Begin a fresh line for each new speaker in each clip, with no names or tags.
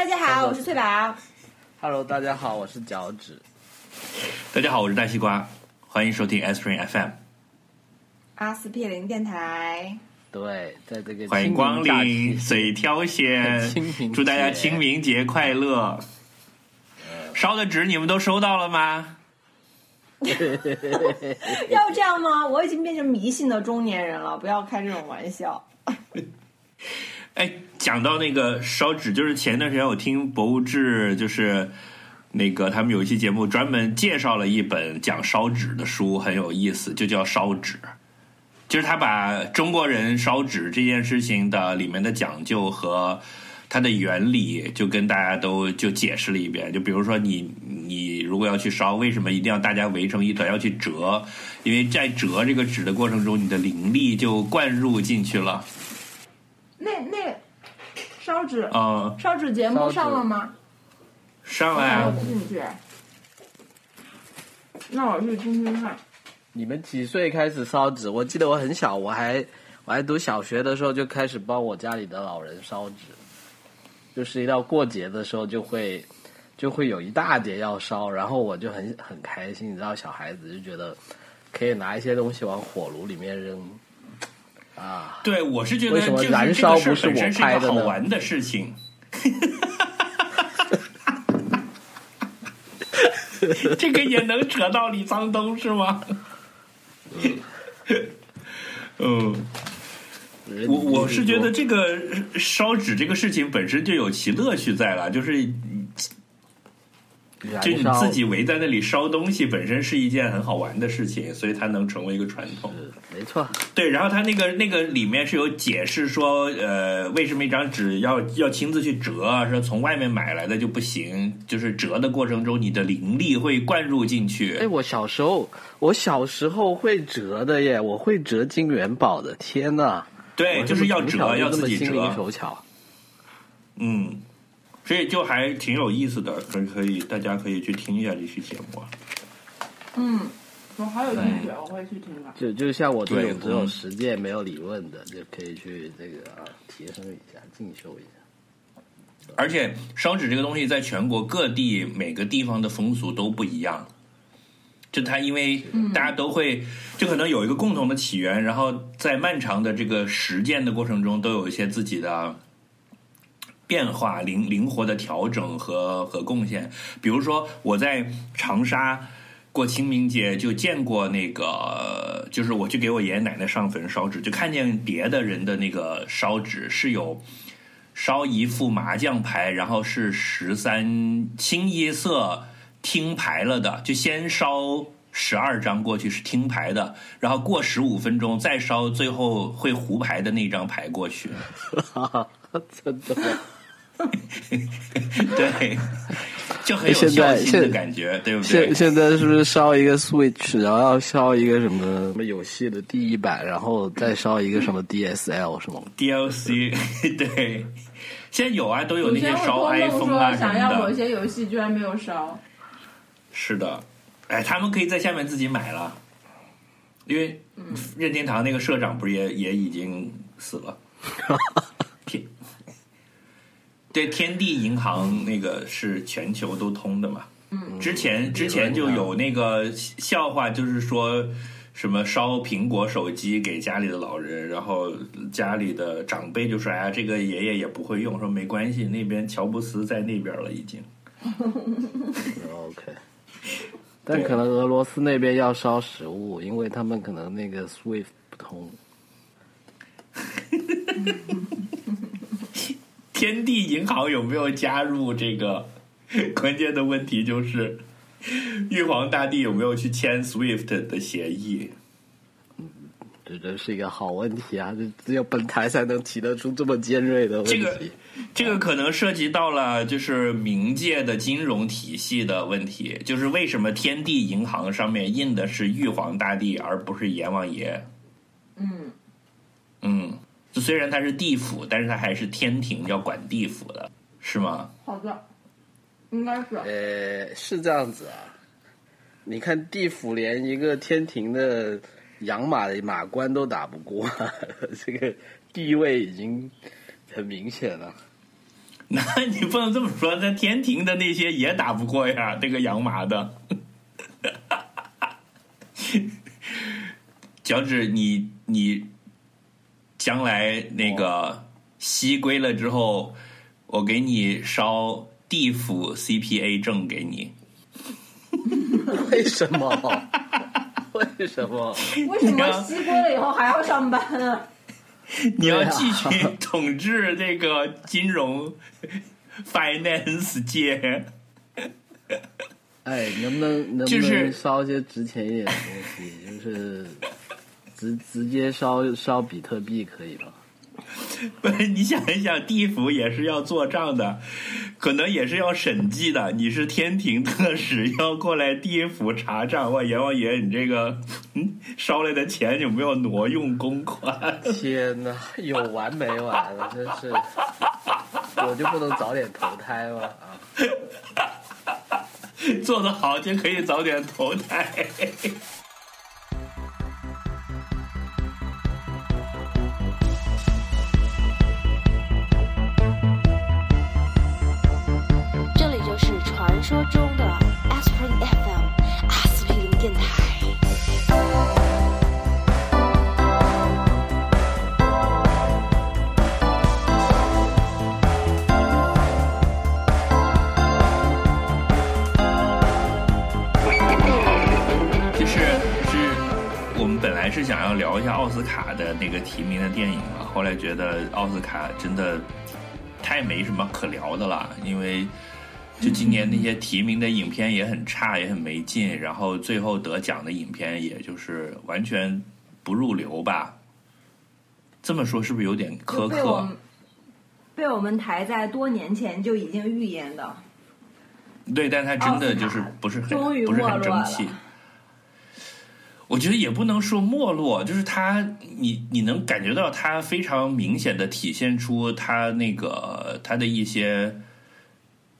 大家好，我是翠宝。
Hello，大家好，我是脚趾。
大家好，我是大西瓜，欢迎收听 S Spring FM，
阿司匹林电台，
对，在这个
欢迎光临，随挑选
清明，
祝大家清明节快乐。烧的纸你们都收到了吗？
要这样吗？我已经变成迷信的中年人了，不要开这种玩笑。
哎，讲到那个烧纸，就是前段时间我听博物志，就是那个他们有一期节目专门介绍了一本讲烧纸的书，很有意思，就叫《烧纸》，就是他把中国人烧纸这件事情的里面的讲究和它的原理，就跟大家都就解释了一遍。就比如说你你如果要去烧，为什么一定要大家围成一团要去折？因为在折这个纸的过程中，你的灵力就灌入进去了。
那那烧纸
呃，
烧纸节目上了吗？
上来啊！
进去。那我去听听看。
你们几岁开始烧纸？我记得我很小，我还我还读小学的时候就开始帮我家里的老人烧纸，就是一到过节的时候就会就会有一大叠要烧，然后我就很很开心，你知道，小孩子就觉得可以拿一些东西往火炉里面扔啊。
对，我是觉得就是
燃烧
这个事儿
不是我
本身是一个
拍的呢
好玩的事情。这个也能扯到李沧东是吗？嗯，我我是觉得这个烧纸这个事情本身就有其乐趣在了，就是就你自己围在那里烧东西，本身是一件很好玩的事情，所以它能成为一个传统。
没错，
对，然后它那个那个里面是有解释说，呃，为什么一张纸要要亲自去折啊？说从外面买来的就不行，就是折的过程中，你的灵力会灌入进去。
哎，我小时候我小时候会折的耶，我会折金元宝的，天呐！
对，就是要折，要自己折。
手巧。
嗯，所以就还挺有意思的，可以可以，大家可以去听一下这期节目啊。
嗯，我好有兴趣，我会去听的。
就就像我这
对
种只有
嗯
实践没有理论的，就可以去这个啊提升一下、进修一下。
而且烧纸这个东西，在全国各地每个地方的风俗都不一样。就它因为大家都会，就可能有一个共同的起源，然后在漫长的这个实践的过程中，都有一些自己的变化、灵灵活的调整和和贡献。比如说，我在长沙过清明节就见过那个，就是我去给我爷爷奶奶上坟烧纸，就看见别的人的那个烧纸是有。烧一副麻将牌，然后是十三清一色听牌了的，就先烧十二张过去是听牌的，然后过十五分钟再烧最后会胡牌的那张牌过去。
真的，
对，就很有
现
孝心的
在
感觉，对不
现
对？
现在是不是烧一个 Switch，然后要烧一个什么什么游戏的第一版，然后再烧一个什么 DSL 是吗
？DLC 对，现在有啊，都有那些烧 iPhone
说
啊什
想要某。些游戏居然没有烧，
是的，哎，他们可以在下面自己买了，因为任天堂那个社长不是也也已经死了。天，对，天地银行那个是全球都通的嘛。
嗯，
之前之前就有那个笑话，就是说什么烧苹果手机给家里的老人，然后家里的长辈就说：“哎呀，这个爷爷也不会用。”说没关系，那边乔布斯在那边了已经。
OK，但可能俄罗斯那边要烧食物，因为他们可能那个 SWIFT 不通。
天地银行有没有加入这个？关键的问题就是，玉皇大帝有没有去签 SWIFT 的协议？
这真是一个好问题啊！这只有本台才能提得出这么尖锐的问题。
这个这个可能涉及到了就是冥界的金融体系的问题，就是为什么天地银行上面印的是玉皇大帝而不是阎王爷？虽然它是地府，但是它还是天庭要管地府的，是吗？
好的，应该是。
呃，是这样子啊。你看地府连一个天庭的养马的马官都打不过，这个地位已经很明显了。
那你不能这么说，那天庭的那些也打不过呀，这个养马的。脚趾，你你将来那个西归了之后，我给你烧地府 CPA 证给你。
为什么？为什么？
为什么西归了以后还要上班啊？
你要继续统治这个金融 finance 界。
哎，能不能能不
就是
能烧一些值钱一点的东西？就是直直接烧烧比特币可以吗？
不是，你想一想，地府也是要做账的，可能也是要审计的。你是天庭特使，要过来地府查账。哇，阎王爷，你这个嗯烧来的钱有没有挪用公款？
天哪，有完没完了？真是，我就不能早点投胎吗？啊！
做得好就可以早点投胎。后来觉得奥斯卡真的太没什么可聊的了，因为就今年那些提名的影片也很差，也很没劲，然后最后得奖的影片也就是完全不入流吧。这么说是不是有点苛刻？
被我们台在多年前就已经预言的。
对，但他真的就是不是很
终于
不是
没落了
很争气。我觉得也不能说没落，就是他，你你能感觉到他非常明显的体现出他那个他的一些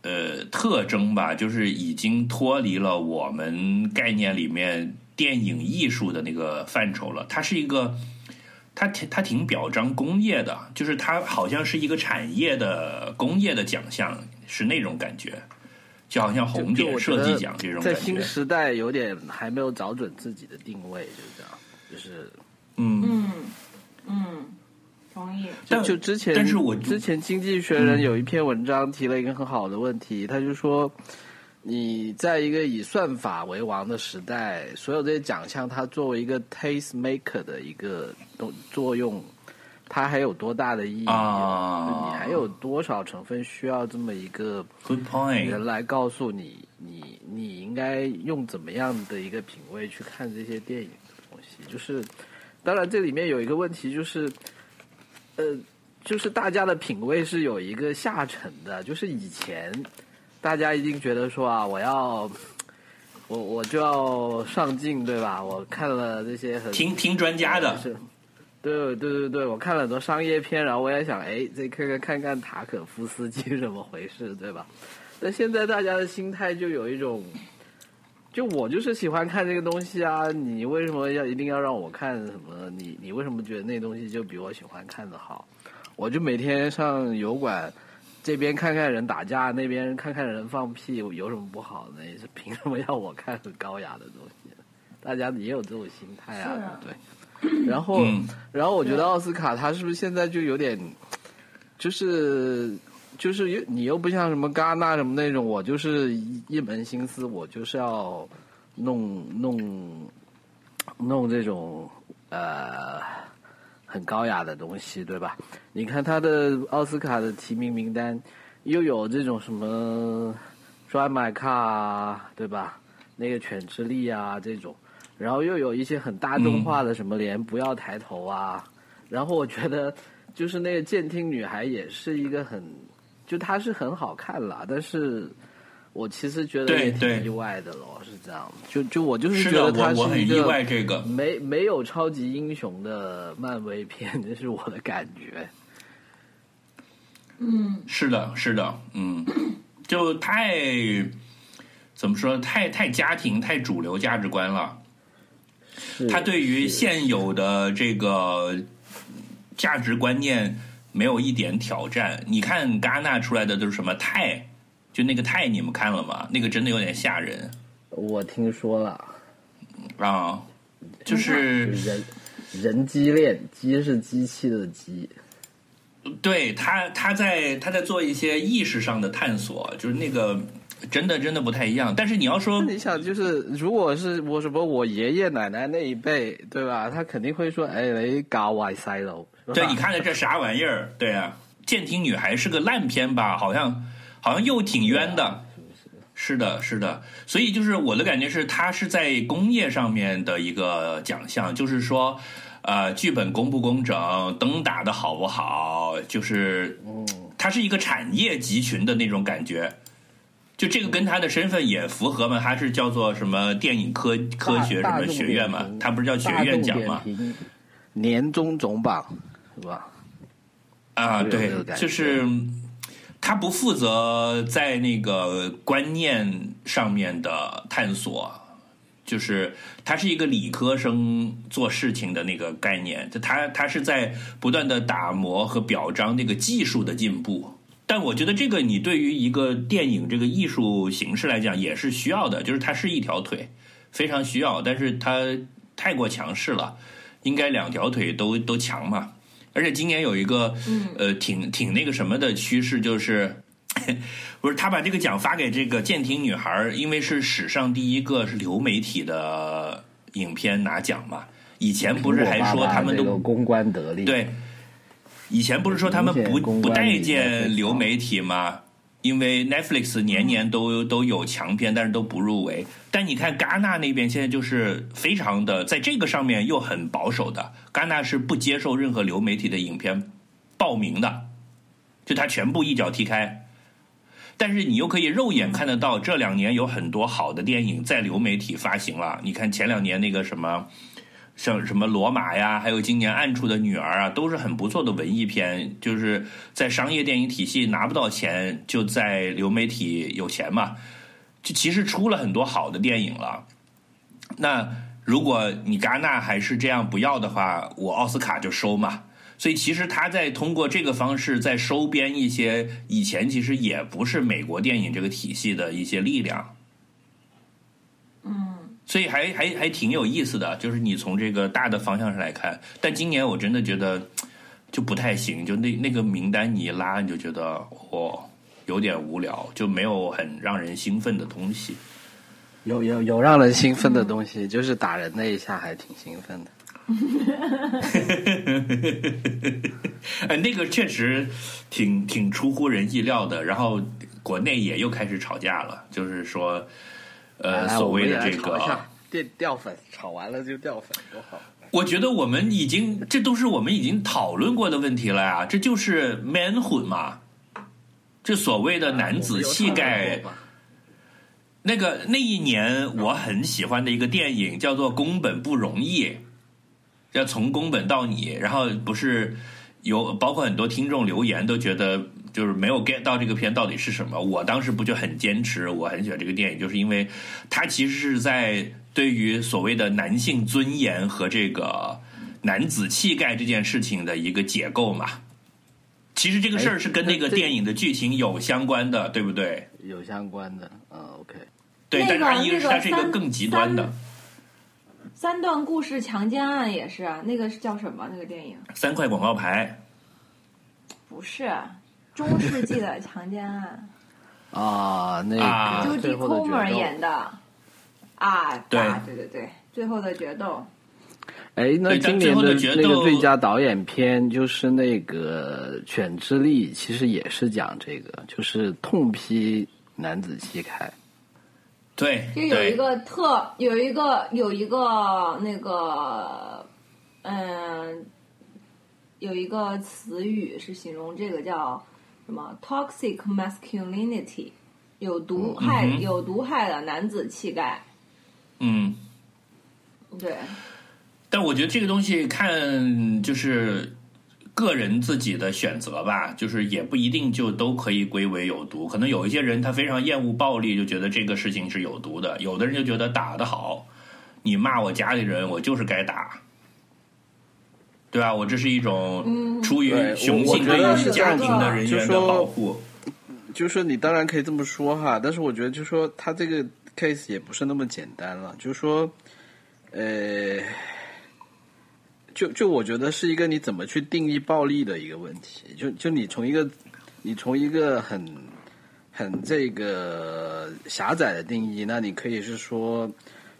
呃特征吧，就是已经脱离了我们概念里面电影艺术的那个范畴了。它是一个，它挺它挺表彰工业的，就是它好像是一个产业的工业的奖项，是那种感觉。就好像红点
就我觉得
设计奖这种
在
感觉，
新时代有点还没有找准自己的定位，就是这样。就是
嗯，
嗯嗯，同意。
但
就之前，
但是我
之前《经济学人》有一篇文章提了一个很好的问题，他就说，你在一个以算法为王的时代，所有这些奖项，它作为一个 taste maker 的一个动作用，它还有多大的意义？
啊
你还有多少成分需要这么一个
Good point，
人来告诉你，你你应该用怎么样的一个品味去看这些电影的东西。就是，当然这里面有一个问题，就是，呃，就是大家的品味是有一个下沉的。就是以前大家一定觉得说啊，我要。我我就要上镜，对吧？我看了这些很
听听专家的，
是，对对对对，我看了很多商业片，然后我也想，哎，再看看看看塔可夫斯基是怎么回事，对吧？那现在大家的心态就有一种，就我就是喜欢看这个东西啊，你为什么要一定要让我看什么？你你为什么觉得那东西就比我喜欢看的好？我就每天上油管。这边看看人打架，那边看看人放屁，有什么不好呢？也是凭什么要我看很高雅的东西？大家也有这种心态啊，
啊
对？然后，
嗯
然后我觉得奥斯卡他是不是现在就有点，就是就是又你又不像什么戛纳什么那种，我就是一一门心思，我就是要弄弄弄这种呃很高雅的东西，对吧？你看他的奥斯卡的提名名单，又有这种什么 Drive My Car 啊，对吧？那个犬之力啊这种，然后又有一些很大众化的什么连不要抬头啊，然后我觉得就是那个监听女孩也是一个很，就她是很好看啦，但是我其实觉得也
对对
挺意外的咯，是这样，就就我就是觉得她
我我
是一个
很意外这个，
没没有超级英雄的漫威片，这是我的感觉。
嗯，
是的，是的，嗯，就太怎么说，太太家庭、太主流价值观了。
是
他对于现有的这个价值观念没有一点挑战。你看戛纳出来的都是什么泰，就那个泰，你们看了吗？那个真的有点吓人
我听说了，
啊，就是
人人机恋，机是机器的机，
对他他在他在做一些意识上的探索，就是那个真的真的不太一样。但是你要说
你想，就是如果是我什么我爷爷奶奶那一辈，对吧？他肯定会说：“哎，你搞外塞喽。”
对，你看看这啥玩意儿？对啊，《监听女孩》是个烂片吧？好像好像又挺冤的。是的，是的，所以就是我的感觉是，它是在工业上面的一个奖项，就是说，呃，剧本工不工整，灯打的好不好，就是，它是一个产业集群的那种感觉。就这个跟他的身份也符合嘛？他是叫做什么电影科科学什么学院嘛他不是叫学院奖嘛
年终总榜是吧？
啊，对就是他不负责在那个观念上面的探索，就是他是一个理科生做事情的那个概念，就他他是在不断的打磨和表彰那个技术的进步。但我觉得这个你对于一个电影这个艺术形式来讲也是需要的，就是它是一条腿，非常需要，但是它太过强势了，应该两条腿都都强嘛。而且今年有一个呃挺挺那个什么的趋势，就是 不是他把这个奖发给这个舰艇女孩，因为是史上第一个是流媒体的影片拿奖嘛。以前不是还说他们都
这个公关得力，
对，以前不是说他们不不待见流媒体吗？因为 Netflix 年年都都有强片，但是都不入围。但你看戛纳那边现在就是非常的在这个上面又很保守的，戛纳是不接受任何流媒体的影片报名的，就他全部一脚踢开。但是你又可以肉眼看得到，这两年有很多好的电影在流媒体发行了。你看前两年那个什么，像什么罗马呀，还有今年暗处的女儿啊，都是很不错的文艺片。就是在商业电影体系拿不到钱，就在流媒体有钱嘛。就其实出了很多好的电影了。那如果你戛纳还是这样不要的话，我奥斯卡就收嘛。所以其实他在通过这个方式在收编一些以前其实也不是美国电影这个体系的一些力量。
嗯，
所以还还还挺有意思的，就是你从这个大的方向上来看，但今年我真的觉得就不太行，就那那个名单你一拉，你就觉得哦有点无聊，就没有很让人兴奋的东西。
有有有让人兴奋的东西，就是打人那一下还挺兴奋的。
呃，那个确实挺挺出乎人意料的。然后国内也又开始吵架了，就是说，呃，
来
所谓的这个，
掉掉粉，炒完了就掉粉，多好。
我觉得我们已经，这都是我们已经讨论过的问题了呀，这就是 manhood 嘛，这所谓的男子气概。那个那一年我很喜欢的一个电影叫做《宫本不容易》，要从宫本到你，然后不是有包括很多听众留言都觉得就是没有 get 到这个片到底是什么。我当时不就很坚持，我很喜欢这个电影，就是因为它其实是在对于所谓的男性尊严和这个男子气概这件事情的一个解构嘛。其实这个事儿是跟那个电影的剧情有相关的，对不对？
有相关的，嗯，OK。
对，但是一个是
那个
它是一个更极端的
三段故事强奸案也是啊，那个是叫什么？那个电影
三块广告牌，
不是中世纪的强奸案。
啊，那
，Judy
最后的
Comer 演的。啊，
对。
啊对对对，最后的决斗，
哎，那今年的那个最佳导演片就是那个《犬之力》，其实也是讲这个，就是痛批男子气概。
对
就有一个特有一个有一个那个嗯，有一个词语是形容这个叫什么 toxic masculinity，有毒害、
嗯
有毒害的男子气概，
嗯。
对，
但我觉得这个东西看就是个人自己的选择吧，就是也不一定就都可以归为有毒。可能有一些人他非常厌恶暴力，就觉得这个事情是有毒的；有的人就觉得打得好，你骂我家里人，我就是该打。对吧？我这是一种
嗯
出于雄性对于家庭的人员的
就说
保护。
就是说你当然可以这么说哈，但是我觉得就是说他这个 case 也不是那么简单了，就是说，呃，就就我觉得是一个你怎么去定义暴力的一个问题，就就你从一个你从一个很很这个狭窄的定义，那你可以是说，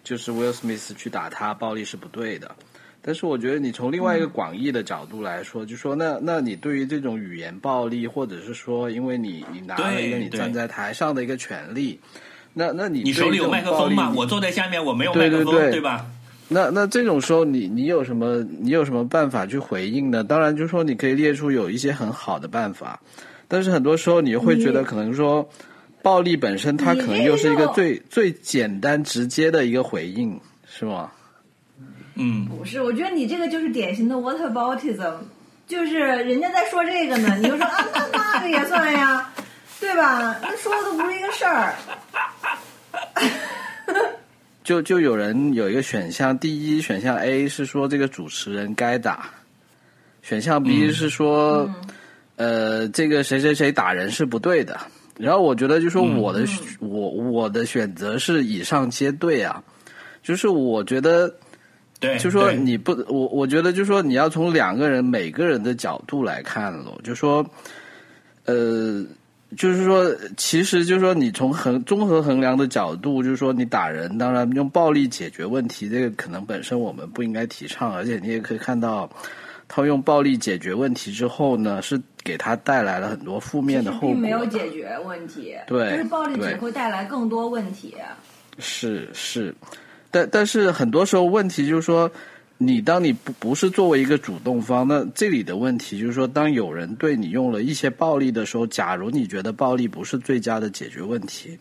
就是 Will Smith 去打他，暴力是不对的。但是我觉得你从另外一个广义的角度来说，就说那那你对于这种语言暴力，或者是说，因为你你拿了一个你站在台上的一个权利，那那你
你手里有麦克风吗？我坐在下面，我没有麦克风，
对对
吧？
那那这种时候你，你有什么你有什么办法去回应呢？当然，就是说你可以列出有一些很好的办法，但是很多时候你会觉得可能说，暴力本身它可能又是一个最最简单直接的一个回应，是吗？
嗯，
不是，我觉得你这个就是典型的 whataboutism，就是人家在说这个呢，你就说啊，那那个也算呀，对吧？那说的都不是一个事儿。
就就有人有一个选项，第一选项 A 是说这个主持人该打，选项 B
嗯
是说，呃，这个谁谁谁打人是不对的。然后我觉得就说我的、我我的选择是以上皆对啊，就是我觉得
对，
就说你不，我我觉得就说你要从两个人每个人的角度来看了，就说，呃，就是说，其实就是说你从衡综合衡量的角度，就是说你打人，当然用暴力解决问题，这个可能本身我们不应该提倡，而且你也可以看到，他用暴力解决问题之后呢，是给他带来了很多负面的后果。
并没有解决问题，
对
就是暴力只会带来更多问题。
是是，但但是很多时候问题就是说，你当你不不是作为一个主动方，那这里的问题就是说，当有人对你用了一些暴力的时候，假如你觉得暴力不是最佳的解决问题，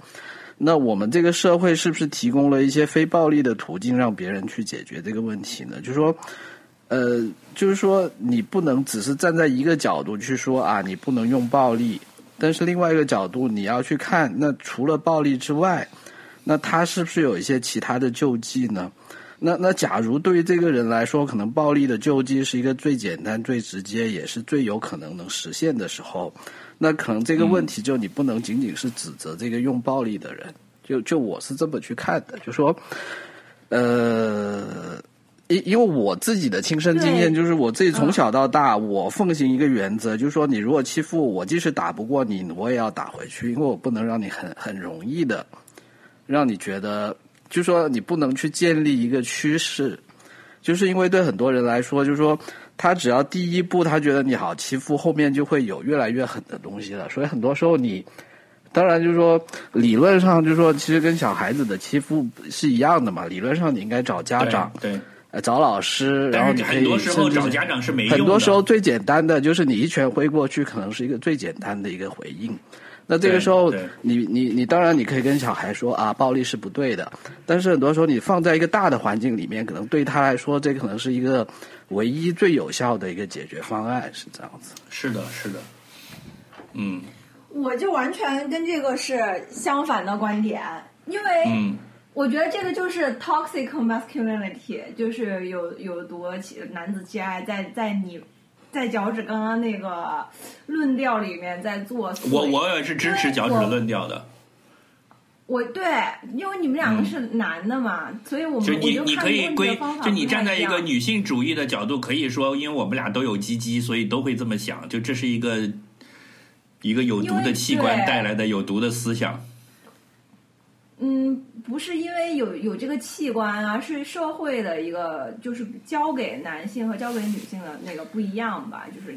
那我们这个社会是不是提供了一些非暴力的途径让别人去解决这个问题呢？就是说。呃，就是说，你不能只是站在一个角度去说啊，你不能用暴力，但是另外一个角度，你要去看，那除了暴力之外，那他是不是有一些其他的救济呢？那那假如对于这个人来说，可能暴力的救济是一个最简单、最直接，也是最有可能能实现的时候，那可能这个问题就你不能仅仅是指责这个用暴力的人，就就我是这么去看的，就说，呃。因因为我自己的亲身经验，就是我自己从小到大，我奉行一个原则，就是说，你如果欺负我，即使打不过你，我也要打回去，因为我不能让你很很容易的让你觉得，就说你不能去建立一个趋势，就是因为对很多人来说，就是说他只要第一步他觉得你好欺负，后面就会有越来越狠的东西了，所以很多时候你。当然，就是说，理论上就是说，其实跟小孩子的欺负是一样的嘛。理论上你应该找家长，
对，对
呃，找老师，然后你可以
很多时候找家长是没用的。
很多时候最简单的就是你一拳挥过去，可能是一个最简单的一个回应。那这个时候，你你你当然你可以跟小孩说啊，暴力是不对的，但是很多时候你放在一个大的环境里面，可能对他来说，这可能是一个唯一最有效的一个解决方案，是这样子。
是的，是的，嗯。
我就完全跟这个是相反的观点，因为
嗯，
我觉得这个就是 toxic masculinity，就是有有毒男子气概在在你在脚趾刚刚那个论调里面在做。
我我也是支持脚趾的论调的。
我对，因为你们两个是男的嘛，所以我们
就你你可以归就你站在一个女性主义的角度，可以说，因为我们俩都有鸡鸡，所以都会这么想，就这是一个一个有毒的器官带来的有毒的思想。
嗯，不是因为有有这个器官啊，是社会的一个，就是交给男性和交给女性的那个不一样吧，就是，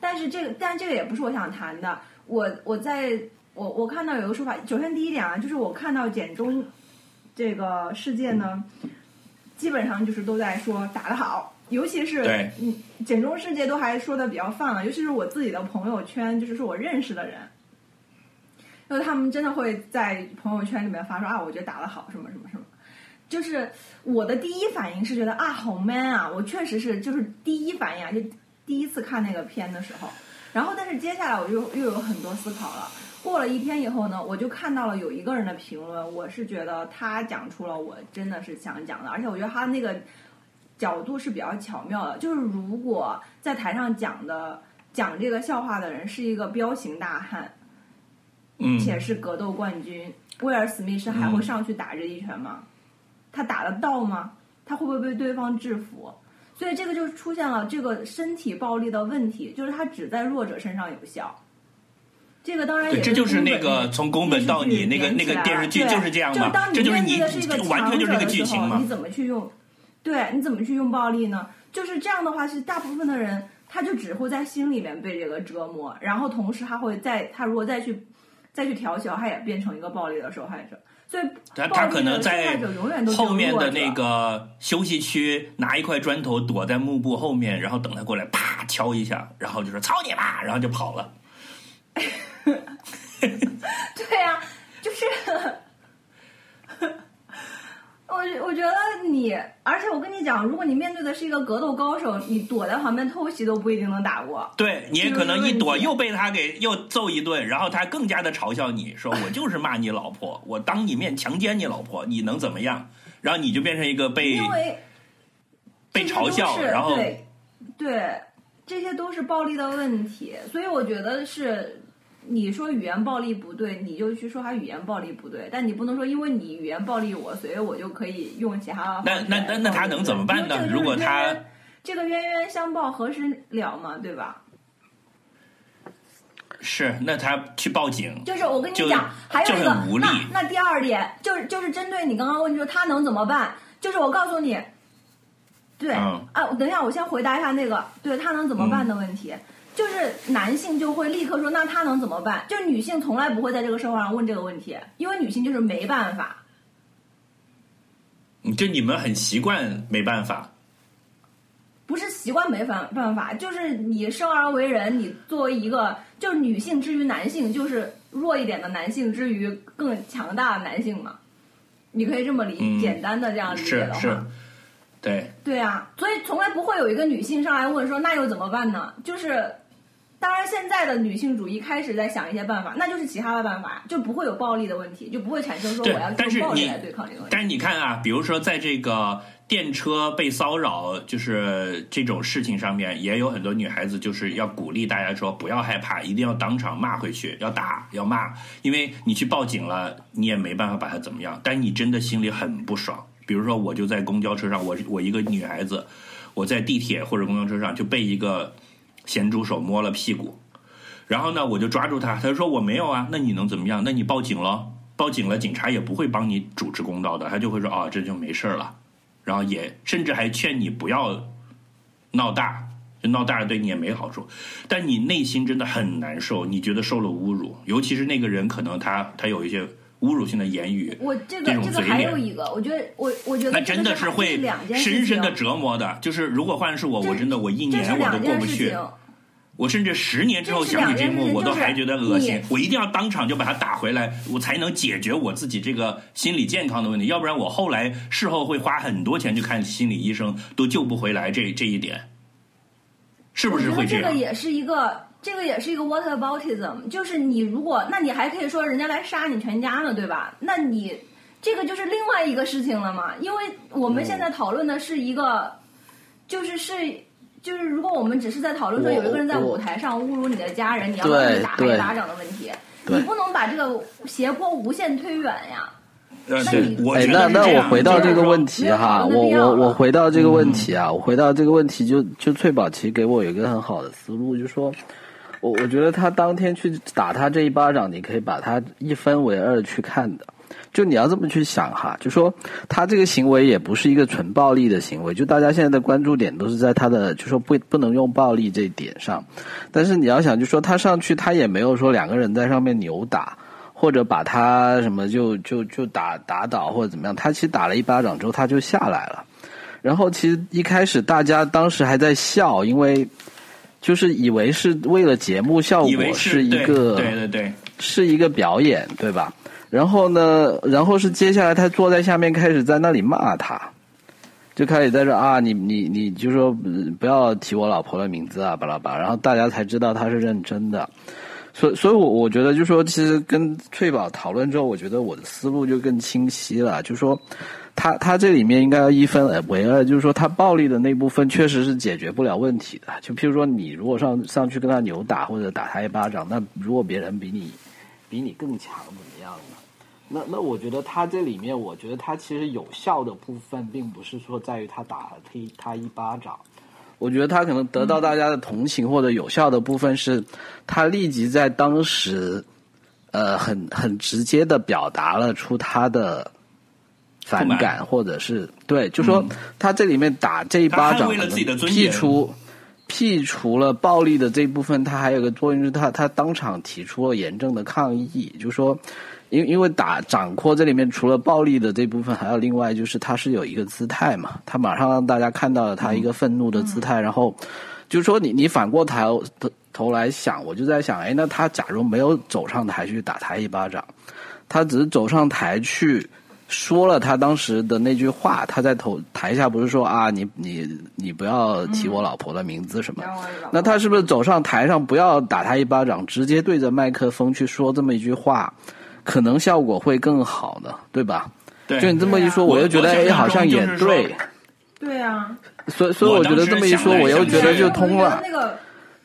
但是这个，但这个也不是我想谈的。我我在我我看到有个说法，首先第一点啊，就是我看到简中这个事件呢，基本上就是都在说打得好，尤其是
对
嗯，简中世界都还说的比较泛了，尤其是我自己的朋友圈，就是说我认识的人。因为他们真的会在朋友圈里面发说啊，我觉得打得好，什么什么什么。就是我的第一反应是觉得啊，好 man 啊！我确实是，就是第一反应啊，就第一次看那个片的时候。然后，但是接下来我就又有很多思考了。过了一天以后呢，我就看到了有一个人的评论，我是觉得他讲出了我真的是想讲的，而且我觉得他那个角度是比较巧妙的，就是如果在台上讲的讲这个笑话的人是一个彪形大汉，且是格斗冠军，威尔史密斯还会
嗯
上去打这一拳吗？他打得到吗？他会不会被对方制服？所以这个就出现了这个身体暴力的问题，就是它只在弱者身上有效。这个当然也
对，这就是那个从宫本到你那个那个电视剧就是这样嘛，
当
这就是你
面对的是一个
完全就是这个剧情嘛
你。怎么去用？对，你怎么去用暴力呢？就是这样的话，是大部分的人他就只会在心里面被这个折磨，然后同时他会在他如果再去再去调小，他也变成一个暴力的受害者。所以
他可能在后面的那个休息区拿一块砖头躲在幕布后面，然后等他过来啪敲一下，然后就说操你妈，然后就跑了。
对呀、就是我我觉得你，而且我跟你讲，如果你面对的是一个格斗高手，你躲在旁边偷袭都不一定能打过。
对你也可能一躲又被他给又揍一顿，然后他更加的嘲笑你说我就是骂你老婆，我当你面强奸你老婆，你能怎么样？然后你就变成一个被
因为
被嘲笑，然后
对对，这些都是暴力的问题，所以我觉得是。你说语言暴力不对，你就去说他语言暴力不对，但你不能说因为你语言暴力我，所以我就可以用其他
那那那那他能怎么办呢如果他
这个冤冤相报何时了嘛，对吧？
是那他去报警，
就是我跟你讲，还有一个
无力
那那第二点就是就是针对你刚刚问，就是他能怎么办？就是我告诉你，对、
嗯
啊，等一下，我先回答一下那个对他能怎么办的问题。就是男性就会立刻说，那他能怎么办？就是女性从来不会在这个社会上问这个问题，因为女性就是没办法。
就你们很习惯，没办法。
不是习惯没办办法，就是你生而为人，你作为一个就是女性之于男性，就是弱一点的男性之于更强大的男性嘛，你可以这么理，
嗯
简单的这样理解的话，
是是，对，
对啊，所以从来不会有一个女性上来问说那又怎么办呢？就是，当然现在的女性主义开始在想一些办法，那就是其他的办法，就不会有暴力的问题，就不会产生说我要用暴力来对抗这个问题。
但是你看啊，比如说在这个电车被骚扰，就是这种事情上面，也有很多女孩子就是要鼓励大家说不要害怕，一定要当场骂回去，要打要骂，因为你去报警了，你也没办法把他怎么样，但你真的心里很不爽。比如说，我就在公交车上，我我一个女孩子，我在地铁或者公交车上就被一个咸猪手摸了屁股，然后呢，我就抓住他，他就说我没有啊，那你能怎么样？那你报警了，报警了，警察也不会帮你主持公道的，他就会说啊，这就没事了，然后也甚至还劝你不要闹大，就闹大了对你也没好处，但你内心真的很难受，你觉得受了侮辱，尤其是那个人可能他他有一些侮辱性的言语，
我这个
这
个还有一个，我觉得我我觉得
那真的是会深深的折磨的。就是如果换是我，我真的我一年我都过不去。我甚至十年之后想起这一幕，我都还觉得恶心。我一定要当场就把它打回来，我才能解决我自己这个心理健康的问题。要不然我后来事后会花很多钱去看心理医生，都救不回来这这一点，是不是会
这样这个？也是一个，这个也是一个 what aboutism，就是你如果，那你还可以说人家来杀你全家呢，对吧？那你这个就是另外一个事情了嘛，因为我们现在讨论的是一个，就是是。就是如果我们只是在讨论说有一个人在舞台上侮辱你的家人，你要不要
对
去打他一
对
巴掌的问题，你不能把这个斜坡无限推远呀。
呃，
那你，
那那我。回到这个问题哈，我我我回到这个问题
嗯
啊，我回到这个问题就就翠宝其实给我有一个很好的思路，就是说我我觉得他当天去打他这一巴掌，你可以把他一分为二去看的。就你要这么去想哈，就说他这个行为也不是一个纯暴力的行为，就大家现在的关注点都是在他的就说不不能用暴力这一点上，但是你要想就说他上去他也没有说两个人在上面扭打，或者把他什么就就就打打倒或者怎么样，他其实打了一巴掌之后他就下来了，然后其实一开始大家当时还在笑，因为就是以为是为了节目效果一个
对对对，
是一个表演，对吧？然后呢，然后是接下来他坐在下面开始在那里骂他，就开始在这啊，你你你就说嗯不要提我老婆的名字啊，巴拉巴拉，然后大家才知道他是认真的。所以，所以我我觉得，就说其实跟翠宝讨论之后，我觉得我的思路就更清晰了。就说他他这里面应该要一分为二，就是说他暴力的那部分确实是解决不了问题的。就譬如说，你如果上上去跟他扭打或者打他一巴掌，那如果别人比你比你更强怎么样呢？那那我觉得他这里面，我觉得他其实有效的部分，并不是说在于他打了他他一巴掌。我觉得他可能得到大家的同情或者有效的部分是，他立即在当时，呃，很很直接的表达了出他的反感，或者是对，就说他这里面打这一巴掌，
他捍卫了自己的尊
辟除辟除了暴力的这一部分，他还有个作用，就是他他当场提出了严正的抗议，就说。因因为打掌掴这里面除了暴力的这部分，还有另外就是他是有一个姿态嘛，他马上让大家看到了他一个愤怒的姿态，然后就是说你你反过头头来想，我就在想，哎，那他假如没有走上台去打他一巴掌，他只是走上台去说了他当时的那句话，他在头台下不是说啊，你你你不要提我老婆的名字什么？那他是不是走上台上不要打他一巴掌，直接对着麦克风去说这么一句话？可能效果会更好呢，对吧？
对，
就你这么一说，我又觉得哎，好像也对。
对啊。
所以，所以我觉得这么一说，我又觉得就通了。
那个，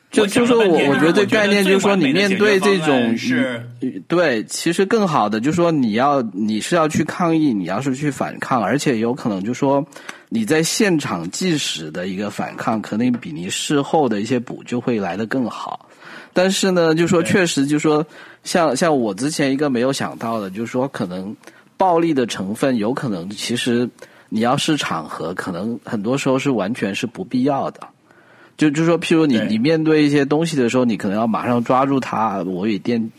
就就说我，
我
觉得这概念就是说，你面对这种
是，
对，其实更好的就是说，你要你是要去抗议，你要是去反抗，而且有可能就说你在现场即时的一个反抗，可能比你事后的一些补救会来得更好。但是呢，就说确实，就说像像我之前一个没有想到的，就是说可能暴力的成分有可能，其实你要是场合，可能很多时候是完全是不必要的。就就说，譬如你你面对一些东西的时候，你可能要马上抓住它。我以电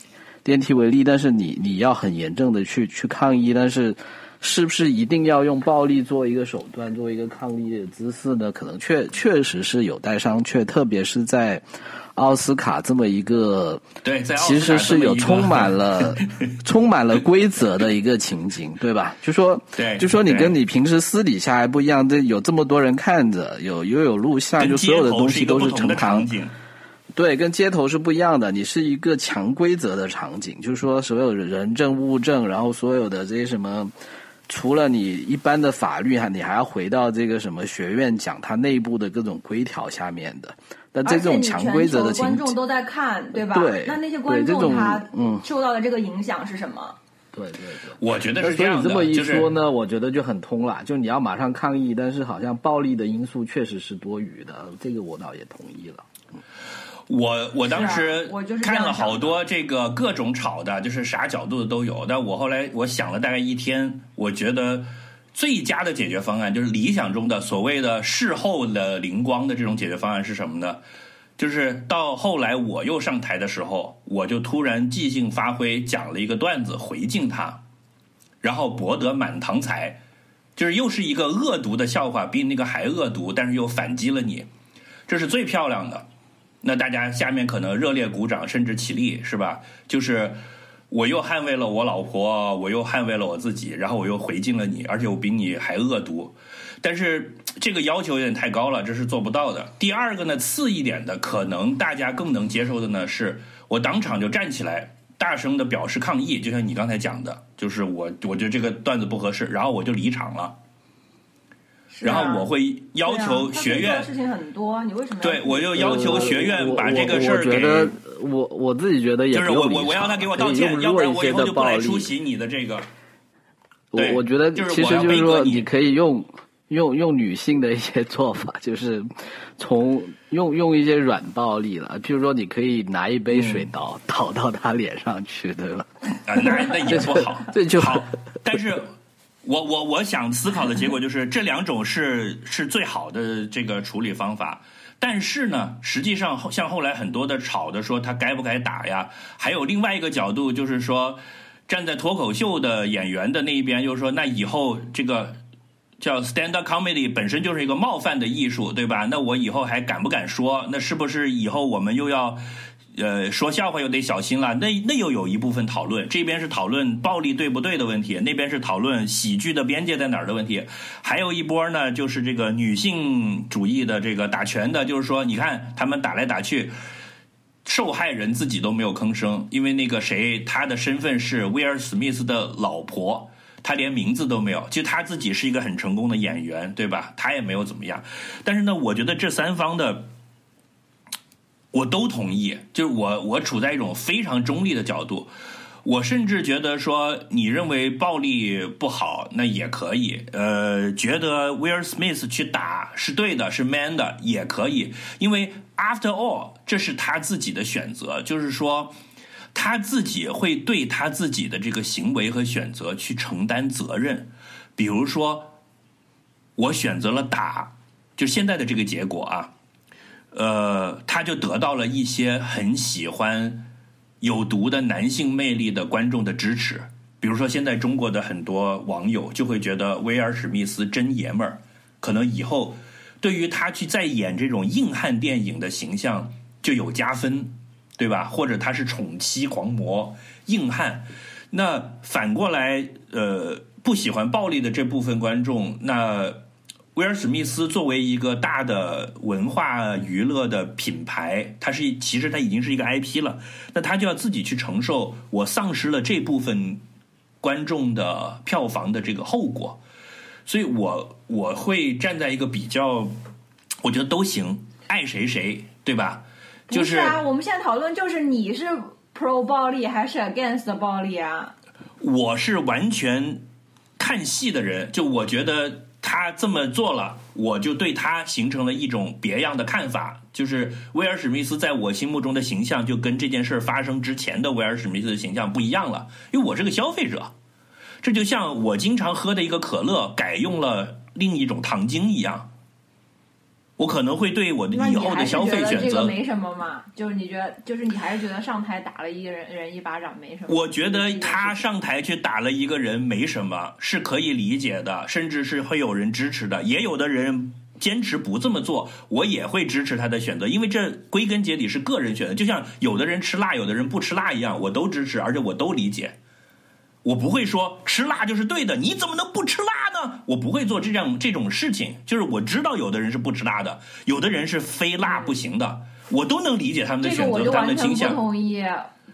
电梯为例，但是你你要很严正的去去抗议，但是是不是一定要用暴力做一个手段，做一个抗议的姿势呢？可能确确实是有待商榷，特别是在。奥斯卡这么一个，
对，
其实是有充满了 充满了规则的一个情景，对吧？就说，
对，
就说你跟你平时私底下还不一样，这有这么多人看着，有又有录像，就所有的东西都
是
成堂，对，跟街头是不一样的。你是一个强规则的场景，就是说所有人证物证，然后所有的这些什么，除了你一般的法律哈，你还要回到这个什么学院讲它内部的各种规条下面的。在这种强规则的情
观众都在看，对吧？
对，
那那些观众他受到的这个影响是什么？
对对对，
我觉得是这
样的。所以你这么一说
呢，
我觉得就很通了。就你要马上抗议，但是好像暴力的因素确实是多余的，这个我倒也同意了。
我我当时看了好多这个各种吵的，就是啥角度的都有。但我后来我想了大概一天，我觉得。最佳的解决方案就是理想中的所谓的事后的灵光的这种解决方案是什么呢？就是到后来我又上台的时候，我就突然即兴发挥讲了一个段子回敬他，然后博得满堂彩，就是又是一个恶毒的笑话，比那个还恶毒，但是又反击了你，这是最漂亮的。那大家下面可能热烈鼓掌，甚至起立，是吧？就是。我又捍卫了我老婆，我又捍卫了我自己，然后我又回敬了你，而且我比你还恶毒。但是这个要求有点太高了，这是做不到的。第二个呢，次一点的，可能大家更能接受的呢，是我当场就站起来，大声的表示抗议，就像你刚才讲的，就是我我觉得这个段子不合适，然后我就离场了。然后我会要求学院
事情很多，你为什么
对我就要求学院把这个事儿
给我我自己觉得也
就是我我我要他给我道歉，要不然我以后就不来出席你的这个。
我我觉得其实
就是
说你可以用用用女性的一些做法，就是从用用一些软暴力了，譬如说你可以拿一杯水倒倒到他脸上去，对吧？
啊，那那也不好，
这就
好，但是。我我我想思考的结果就是这两种是是最好的这个处理方法，但是呢，实际上像后来很多的吵的说他该不该打呀，还有另外一个角度就是说，站在脱口秀的演员的那一边，就是说那以后这个叫 stand up comedy 本身就是一个冒犯的艺术，对吧？那我以后还敢不敢说？那是不是以后我们又要？呃，说笑话又得小心了，那那又有一部分讨论，这边是讨论暴力对不对的问题，那边是讨论喜剧的边界在哪儿的问题，还有一波呢，就是这个女性主义的这个打拳的，就是说，你看他们打来打去，受害人自己都没有吭声，因为那个谁，他的身份是威尔史密斯的老婆。他连名字都没有。其实他自己是一个很成功的演员，对吧？他也没有怎么样。但是呢，我觉得这三方的我都同意，就是我我处在一种非常中立的角度。我甚至觉得说，你认为暴力不好，那也可以。呃，觉得威尔·史密斯去打是对的，是 man 的，也可以。因为 after all，这是他自己的选择，就是说他自己会对他自己的这个行为和选择去承担责任。比如说，我选择了打，就现在的这个结果啊，呃，他就得到了一些很喜欢。有毒的男性魅力的观众的支持，比如说现在中国的很多网友就会觉得威尔史密斯真爷们儿，可能以后对于他去再演这种硬汉电影的形象就有加分，对吧？或者他是宠妻狂魔硬汉，那反过来，呃，不喜欢暴力的这部分观众，那。威尔史密斯作为一个大的文化娱乐的品牌，它是其实他已经是一个 IP 了，那他就要自己去承受我丧失了这部分观众的票房的这个后果，所以我我会站在一个比较，我觉得都行，爱谁谁，对吧？就
是啊，我们现在讨论就是你是 pro 暴力还是 against 暴力啊？
我是完全看戏的人，就我觉得。他这么做了，我就对他形成了一种别样的看法。就是威尔史密斯在我心目中的形象，就跟这件事发生之前的威尔史密斯的形象不一样了。因为我是个消费者，这就像我经常喝的一个可乐改用了另一种糖精一样。我可能会对我的以后的消费选择
没什么嘛？就是你觉得，就是你还是觉得上台打了一个人人一巴掌没什么？
我觉得他上台去打了一个人没什么，是可以理解的，甚至是会有人支持的。也有的人坚持不这么做，我也会支持他的选择，因为这归根结底是个人选择。就像有的人吃辣，有的人不吃辣一样，我都支持，而且我都理解。我不会说吃辣就是对的，你怎么能不吃辣呢？我不会做这样这种事情。就是我知道有的人是不吃辣的，有的人是非辣不行的，我都能理解他们的选择，他们的倾向。
不同意，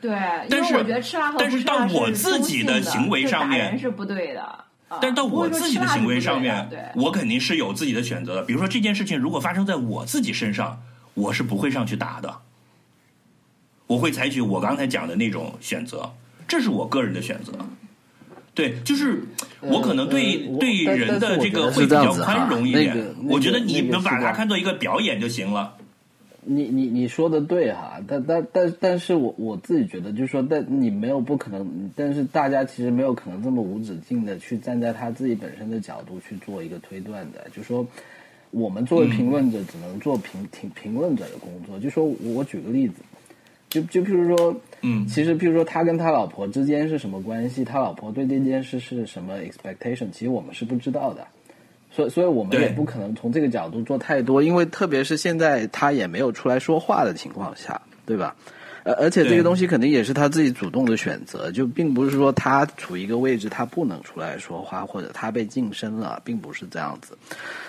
对，
但是
我觉得吃辣和
但是到我自己的行为上面
是不对的。
但是到我自己的行为上面，我肯定是有自己的选择的。比如说这件事情如果发生在我自己身上，我是不会上去打的，我会采取我刚才讲的那种选择，这是我个人的选择。对，就是我可能对对人的这个会比较宽容一点。我觉得你能把它看作一个表演就行了。
你你你说的对哈，但但但但是我我自己觉得，就是说，但你没有不可能，但是大家其实没有可能这么无止境的去站在他自己本身的角度去做一个推断的。就说我们作为评论者，只能做评评评论者的工作。就说我举个例子。就就譬如说，
嗯，
其实譬如说他跟他老婆之间是什么关系，他老婆对这件事是什么 expectation，其实我们是不知道的，所以所以我们也不可能从这个角度做太多，因为特别是现在他也没有出来说话的情况下，对吧？而而且这个东西肯定也是他自己主动的选择，就并不是说他处于一个位置他不能出来说话，或者他被晋升了，并不是这样子。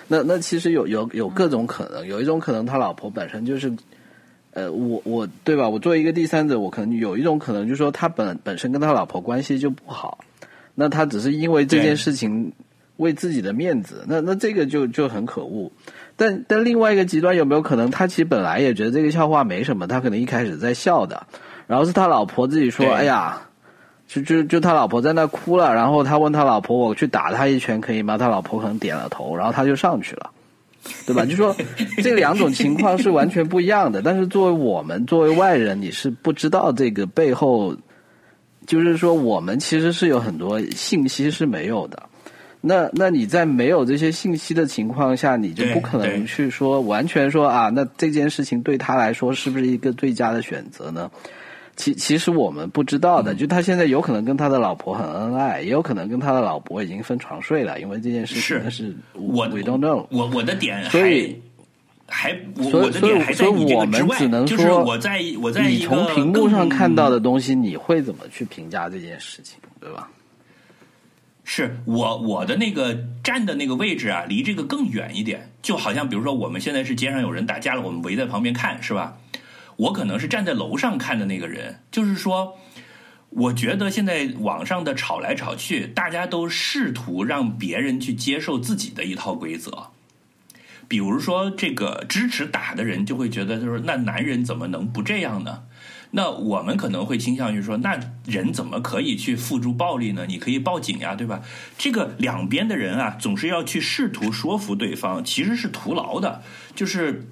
那那其实有有有各种可能，有一种可能他老婆本身就是。呃，我我对吧？我作为一个第三者，我可能有一种可能，就是说他本本身跟他老婆关系就不好，那他只是因为这件事情为自己的面子，那那这个就就很可恶。但但另外一个极端有没有可能，他其实本来也觉得这个笑话没什么，他可能一开始在笑的，然后是他老婆自己说：“哎呀，就就就他老婆在那哭了。”然后他问他老婆：“我去打他一拳可以吗？”他老婆可能点了头，然后他就上去了。对吧？就说这两种情况是完全不一样的。但是作为我们作为外人，你是不知道这个背后，就是说我们其实是有很多信息是没有的。那那你在没有这些信息的情况下，你就不可能去说完全说啊，那这件事情对他来说是不是一个最佳的选择呢？其其实我们不知道的，就他现在有可能跟他的老婆很恩爱，也有可能跟他的老婆已经分床睡了，因为这件事情是
我
we don't know。
我我的点
所以
还我的点还在你这个之外，就是我在我在
你从屏幕上看到的东西，你会怎么去评价这件事情，对吧？
是我我的那个站的那个位置啊，离这个更远一点，就好像比如说我们现在是街上有人打架了，我们围在旁边看，是吧？我可能是站在楼上看的那个人，就是说，我觉得现在网上的吵来吵去，大家都试图让别人去接受自己的一套规则。比如说，这个支持打的人就会觉得，就是那男人怎么能不这样呢？那我们可能会倾向于说，那人怎么可以去付诸暴力呢？你可以报警呀，对吧？这个两边的人啊，总是要去试图说服对方，其实是徒劳的。就是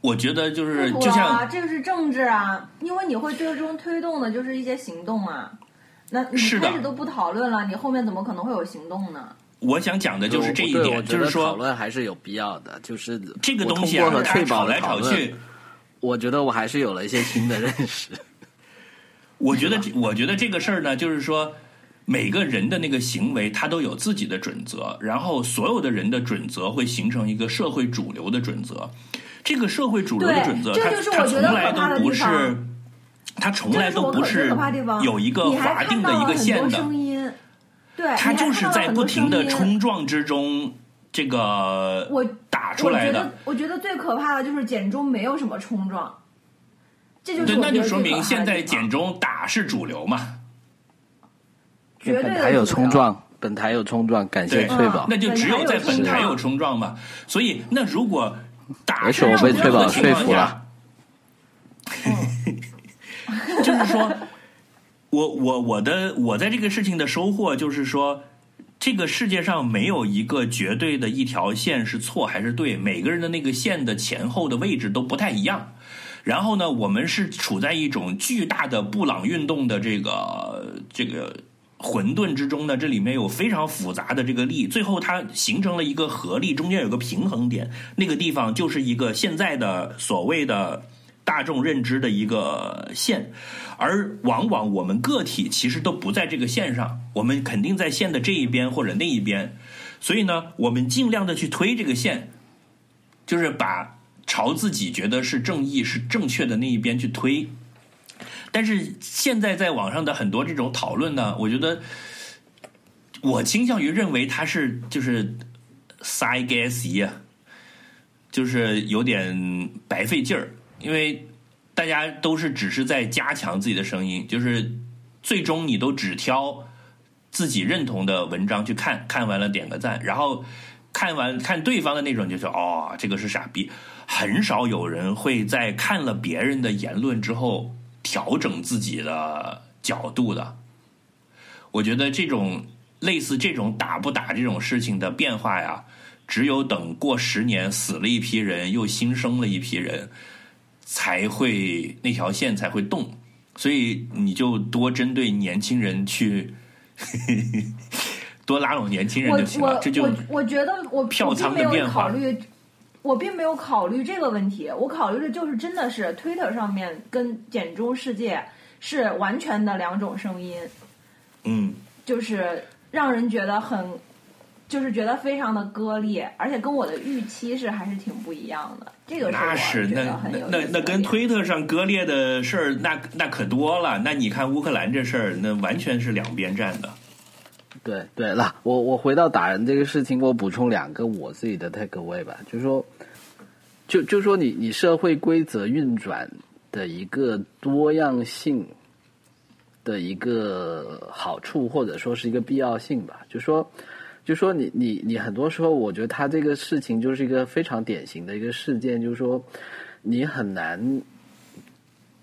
我觉得，就是就
啊，
像
这个是政治啊，因为你会最终推动的就是一些行动嘛。那你开始都不讨论了，你后面怎么可能会有行动呢？
我想讲的就是这一点，就是说
讨论还是有必要的。就是
这个东西啊，
通过和
大家
翠宝的
吵来吵去。
我觉得我还是有了一些新的认识。
我觉得这，我觉得这个事儿呢，就是说，每个人的那个行为，他都有自己的准则，然后所有的人的准则会形成一个社会主流的准则。这个社会主流的准则，
这
它它从来都不是，它从来都不是。有一个
你还
划定的一个线的，
声音，对，
它就是在不停的冲撞之中，这个
我
打出来的
我觉得。，我觉得最可怕的就是简中没有什么冲撞，这就是
对，那就说明现在简中打是主流嘛。
绝对的
本台有冲撞，本台有冲撞，感谢
对
翠宝。
那就只有在本台有冲撞嘛。所以，那如果打
而
是
且我被崔宝说服了，
就是说，我我我的我在这个事情的收获就是说，这个世界上没有一个绝对的一条线是错还是对，每个人的那个线的前后的位置都不太一样。然后呢，我们是处在一种巨大的布朗运动的这个这个混沌之中呢，这里面有非常复杂的这个力，最后它形成了一个合力，中间有个平衡点，那个地方就是一个现在的所谓的大众认知的一个线，而往往我们个体其实都不在这个线上，我们肯定在线的这一边或者那一边，所以呢，我们尽量的去推这个线，就是把朝自己觉得是正义、是正确的那一边去推。但是现在在网上的很多这种讨论呢，我觉得我倾向于认为他是就是塞该习啊，就是有点白费劲儿，因为大家都是只是在加强自己的声音，就是最终你都只挑自己认同的文章去看，看完了点个赞，然后看完看对方的那种就说哦，这个是傻逼，很少有人会在看了别人的言论之后调整自己的角度的。我觉得这种类似这种打不打这种事情的变化呀，只有等过十年死了一批人，又新生了一批人，才会那条线才会动。所以你就多针对年轻人去，多拉拢年轻人就行了。这就
我我觉得我
票仓的变化
考虑，我并没有考虑这个问题，我考虑的就是真的是 Twitter 上面跟简中世界是完全的两种声音，
嗯，
就是让人觉得很，就是觉得非常的割裂，而且跟我的预期是还是挺不一样的。这个
那是那那那那跟推特上割裂的事儿，那那可多了。那你看乌克兰这事儿，那完全是两边站的。
对对了，我我回到打人这个事情，我补充两个我自己的 take away 吧，就是说，就就说你你社会规则运转的一个多样性的一个好处，或者说是一个必要性吧，就说。就说你你你很多时候，我觉得他这个事情就是一个非常典型的一个事件，就是说你很难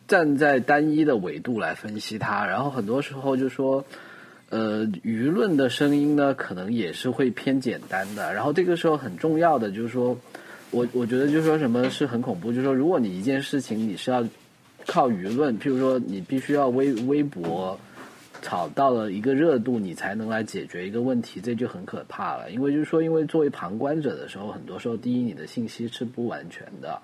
站在单一的维度来分析它，然后很多时候就说，呃，舆论的声音呢，可能也是会偏简单的。然后这个时候很重要的就是说，我我觉得就是说什么是很恐怖，就是说如果你一件事情你是要靠舆论，譬如说你必须要微微博。炒到了一个热度，你才能来解决一个问题，这就很可怕了。因为就是说，因为作为旁观者的时候，很多时候，第一，你的信息是不完全的；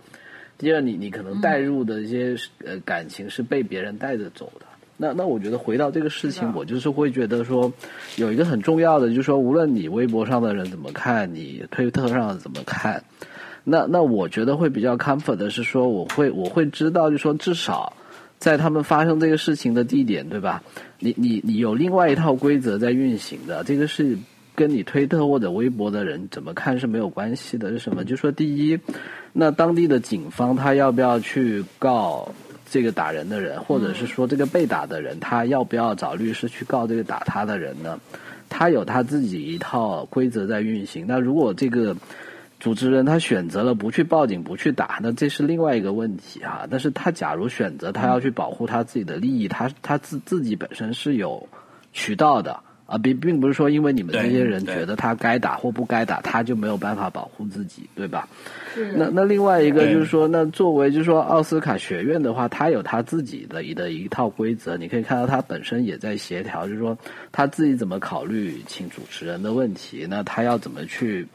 第二，你你可能带入的一些、呃感情是被别人带着走的。那那我觉得回到这个事情，我就是会觉得说，有一个很重要的，就是说，无论你微博上的人怎么看，你推特上怎么看，那那我觉得会比较 comfort 的是说，我会我会知道，就是说至少。在他们发生这个事情的地点，对吧？你你你有另外一套规则在运行的，这个是跟你推特或者微博的人怎么看是没有关系的。是什么？就说第一，那当地的警方他要不要去告这个打人的人，或者是说这个被打的人，他要不要找律师去告这个打他的人呢？他有他自己一套规则在运行。那如果这个主持人他选择了不去报警、不去打，那这是另外一个问题啊。但是他假如选择他要去保护他自己的利益，他他自自己本身是有渠道的啊，并并不是说因为你们这些人觉得他该打或不该打，他就没有办法保护自己，对吧？
是
那那另外一个就是说，那作为就是说奥斯卡学院的话，他有他自己的一的一套规则，你可以看到他本身也在协调，就是说他自己怎么考虑请主持人的问题，那他要怎么去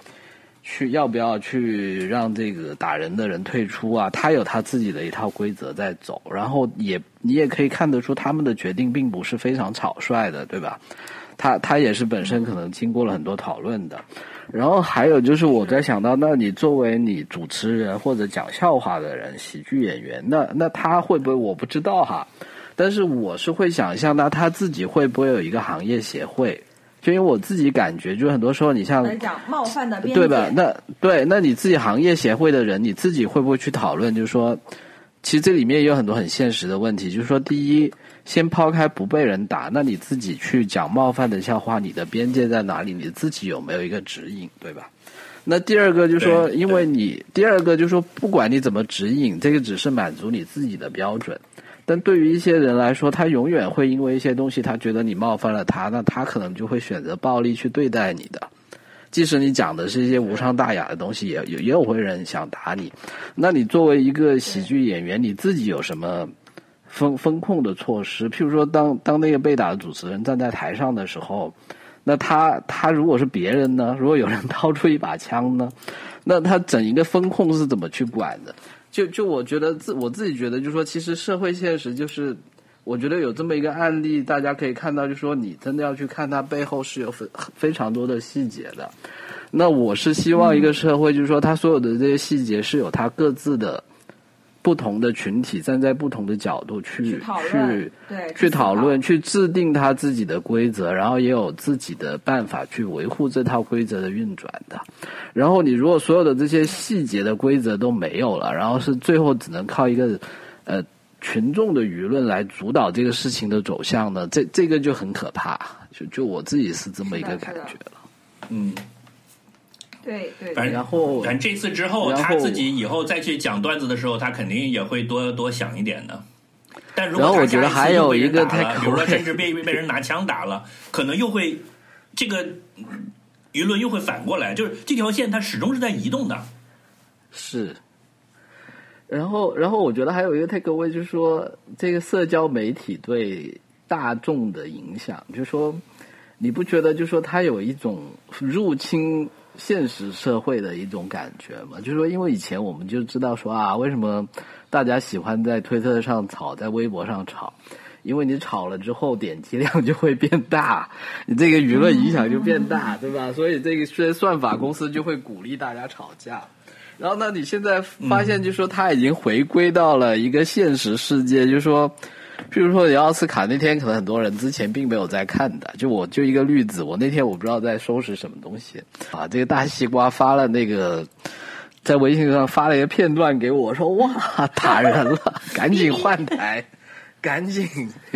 去要不要去让这个打人的人退出啊？他有他自己的一套规则在走，然后也你也可以看得出他们的决定并不是非常草率的，对吧？他他也是本身可能经过了很多讨论的。然后还有就是我在想到，那你作为你主持人或者讲笑话的人，喜剧演员，那那他会不会我不知道哈，但是我是会想象，那他自己会不会有一个行业协会？就因为我自己感觉，就很多时候你像
讲冒犯的边界，
对吧？那对，那你自己行业协会的人，你自己会不会去讨论？就是说，其实这里面也有很多很现实的问题。就是说，第一，先抛开不被人打，那你自己去讲冒犯的笑话，你的边界在哪里？你自己有没有一个指引，对吧？那第二个就是说，因为你第二个就是说，不管你怎么指引，这个只是满足你自己的标准。但对于一些人来说，他永远会因为一些东西，他觉得你冒犯了他，那他可能就会选择暴力去对待你的。即使你讲的是一些无伤大雅的东西，也也也有会人想打你。那你作为一个喜剧演员，你自己有什么风风控的措施？譬如说当，当那个被打的主持人站在台上的时候，那他他如果是别人呢？如果有人 掏出一把枪呢？那他整一个风控是怎么去管的？就就我觉得自我自己觉得，就是说，其实社会现实就是，我觉得有这么一个案例，大家可以看到，就是说，你真的要去看它背后是有非非常多的细节的。那我是希望一个社会，就是说，它所有的这些细节是有它各自的不同的群体站在不同的角度去
去
去讨论，去制定他自己的规则，然后也有自己的办法去维护这套规则的运转的。然后你如果所有的这些细节的规则都没有了，然后是最后只能靠一个呃群众的舆论来主导这个事情的走向呢，这这个就很可怕。就就我自己是这么一个感觉了。
嗯，
考对对对，
反正
然后
反正这次之后，他自己以后再去讲段子的时候，他肯定也会多多想一点的。但如果
我觉得还有一个
打了
takeaway
比如说甚至被被人拿枪打了，可能又会这个嗯舆论又会反过来，就是这条线它始终是在移动的。
是。然后，然后我觉得还有一个 take away 就是说，这个社交媒体对大众的影响，就是说，你不觉得就是说它有一种入侵现实社会的一种感觉嘛？就是说，因为以前我们就知道说啊，为什么大家喜欢在推特上吵，在微博上吵？因为你吵了之后，点击量就会变大，你这个舆论影响就变大，对吧？所以这个算算法公司就会鼓励大家吵架。然后呢，你现在发现，就是说他已经回归到了一个现实世界，就是说，譬如说你奥斯卡那天，可能很多人之前并没有在看的，就我就一个例子，我那天我不知道在收拾什么东西，啊，这个大西瓜发了那个。在微信上发了一个片段给我，说哇打人了，赶紧换台，赶紧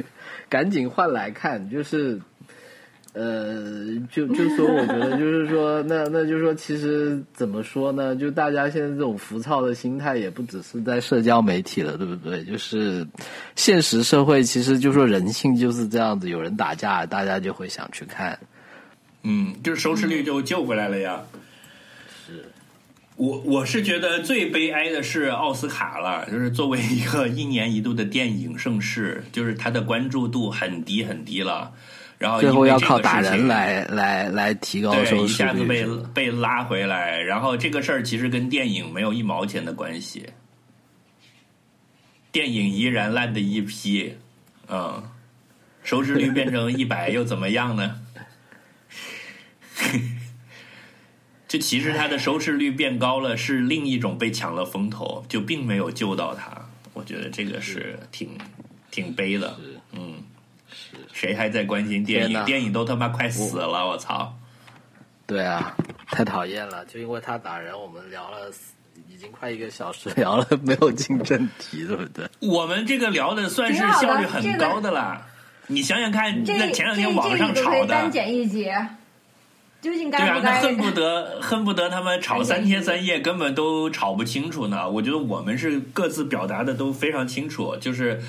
赶紧换来看，就是呃，就就说我觉得就是说，那 那就是说，其实怎么说呢？就大家现在这种浮躁的心态，也不只是在社交媒体了，对不对？就是现实社会，其实就说人性就是这样子，有人打架，大家就会想去看。
嗯，就是收视率就救回来了呀。
是，
我我是觉得最悲哀的是奥斯卡了，就是作为一个一年一度的电影盛事，就是它的关注度很低很低了。然后
最后要靠打人来来来提高
对，
收视
一下子被。被拉回来，然后这个事儿其实跟电影没有一毛钱的关系，电影依然烂的一批，嗯，收视率变成一百又怎么样呢？就其实它的收视率变高了，是另一种被抢了风头，就并没有救到它。我觉得这个是挺挺悲的，嗯，谁还在关心电影？电影都他妈快死了，我操！
对啊，太讨厌了！就因为他打人，我们聊了已经快一个小时聊了，没有进正题，对不对？
我们这个聊的算是效率很高的啦。你想想看，那前两天网上吵的，
单剪一集，究竟
对啊，那
该不该？
恨不得 恨不得他们吵三天三夜，根本都吵不清楚呢。我觉得我们是各自表达的都非常清楚，就是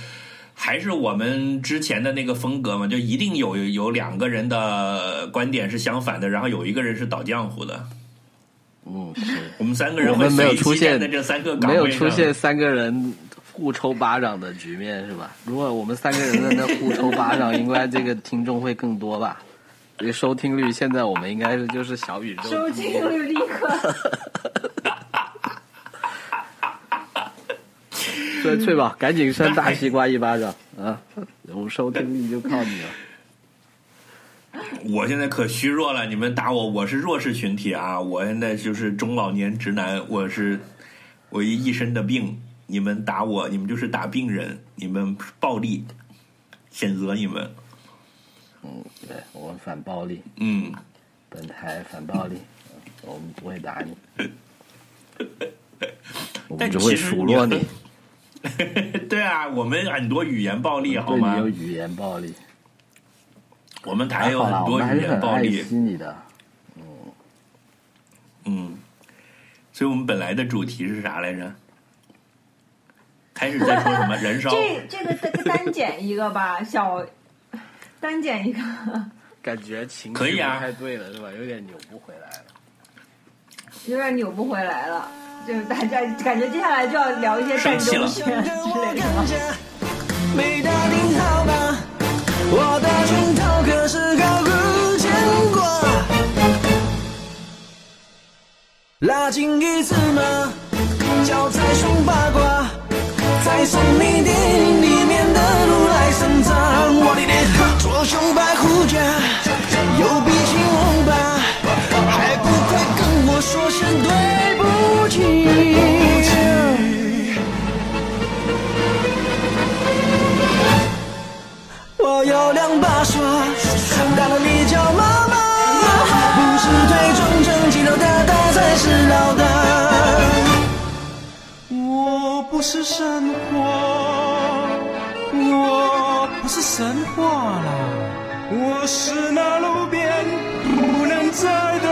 还是我们之前的那个风格嘛，就一定有有两个人的观点是相反的，然后有一个人是倒浆糊的。
嗯，是
我们三个人
我们没有出现
在这三个岗
没有出现三个人互抽巴掌的局面是吧？如果我们三个人在那互抽巴掌，应该这个听众会更多吧？这个收听率现在我们应该是就是小宇宙
收听率立刻
所以翠宝赶紧扇大西瓜一巴掌啊！我们收听力就靠你了。
我现在可虚弱了，你们打我，我是弱势群体啊！我现在就是中老年直男，我是我一一身的病，你们打我，你们就是打病人，你们暴力，谴责你们，
嗯，对我们反暴力，
嗯，
本台反暴力，嗯我们不会打你，我们
但
只会数落
你
你，
对啊，我们很多语言暴力，好
吗有
吗？
语言暴力。
我们台
还，
有很多语言暴力，
惜你的。
嗯，所以我们本来的主题是啥来着？开始在说什么燃烧？
这这个这个单剪一个吧，小单剪一个。
感觉情
可以啊
不太对了是吧？有点扭不回来了。
有点扭不回来了，就是大家感觉接下来就要聊一些战
生气了
争片之类的了。
没打听好吧？我的拳头可是毫无牵挂。拉近一字马，脚踩双八卦，再送你电影里面的如来神掌。我的天，左胸白虎甲，右臂青龙吧，还不快跟我说声对两把刷，打了你叫妈妈，不是最终正经的大大才是老大。我不是神话，我不是神话啦，我是那路边不能再的